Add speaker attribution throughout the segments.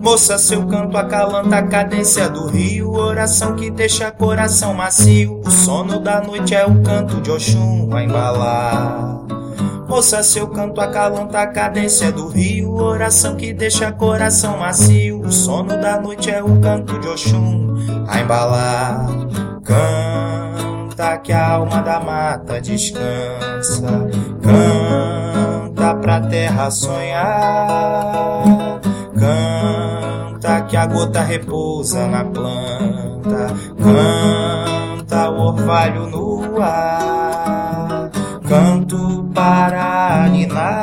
Speaker 1: Moça, seu canto acalanta a cadência do rio, oração que deixa coração macio. O sono da noite é o canto de Oxum a embalar. Moça, seu canto acalanta a cadência do rio, oração que deixa coração macio. O sono da noite é o canto de Oxum a embalar. Canta que a alma da mata descansa, canta pra terra sonhar. Canta que a gota repousa na planta. Canta o orvalho no ar. Canto para ninar.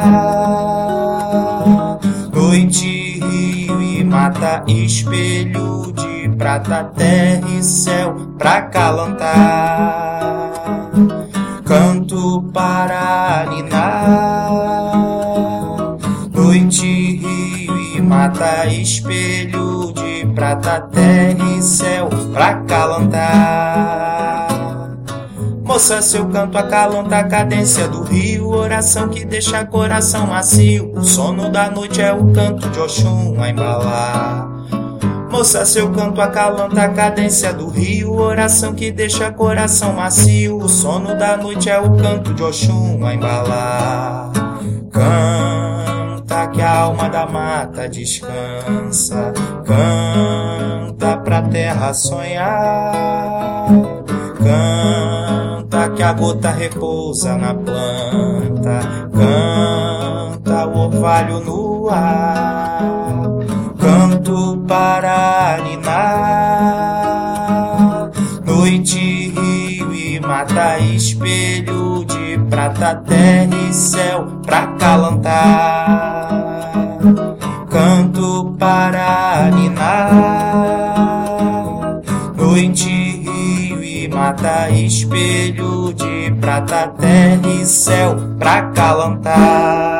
Speaker 1: Noite, rio e mata, espelho de prata, terra e céu pra calantar. Canto para ninar. Mata espelho de prata, terra e céu pra calantar. Moça, seu canto acalanta a cadência do rio, oração que deixa coração macio. O sono da noite é o canto de Oxum a embalar. Moça, seu canto acalanta a cadência do rio, oração que deixa coração macio. O sono da noite é o canto de Oxum a embalar. Canta que a alma da mata descansa, canta pra terra sonhar. Canta que a gota repousa na planta, canta o orvalho no ar. Canto para ninar, noite, rio e mata, espelho de prata, terra e céu pra calantar. Para ninar, noite, rio e mata, espelho de prata, terra e céu pra calantar.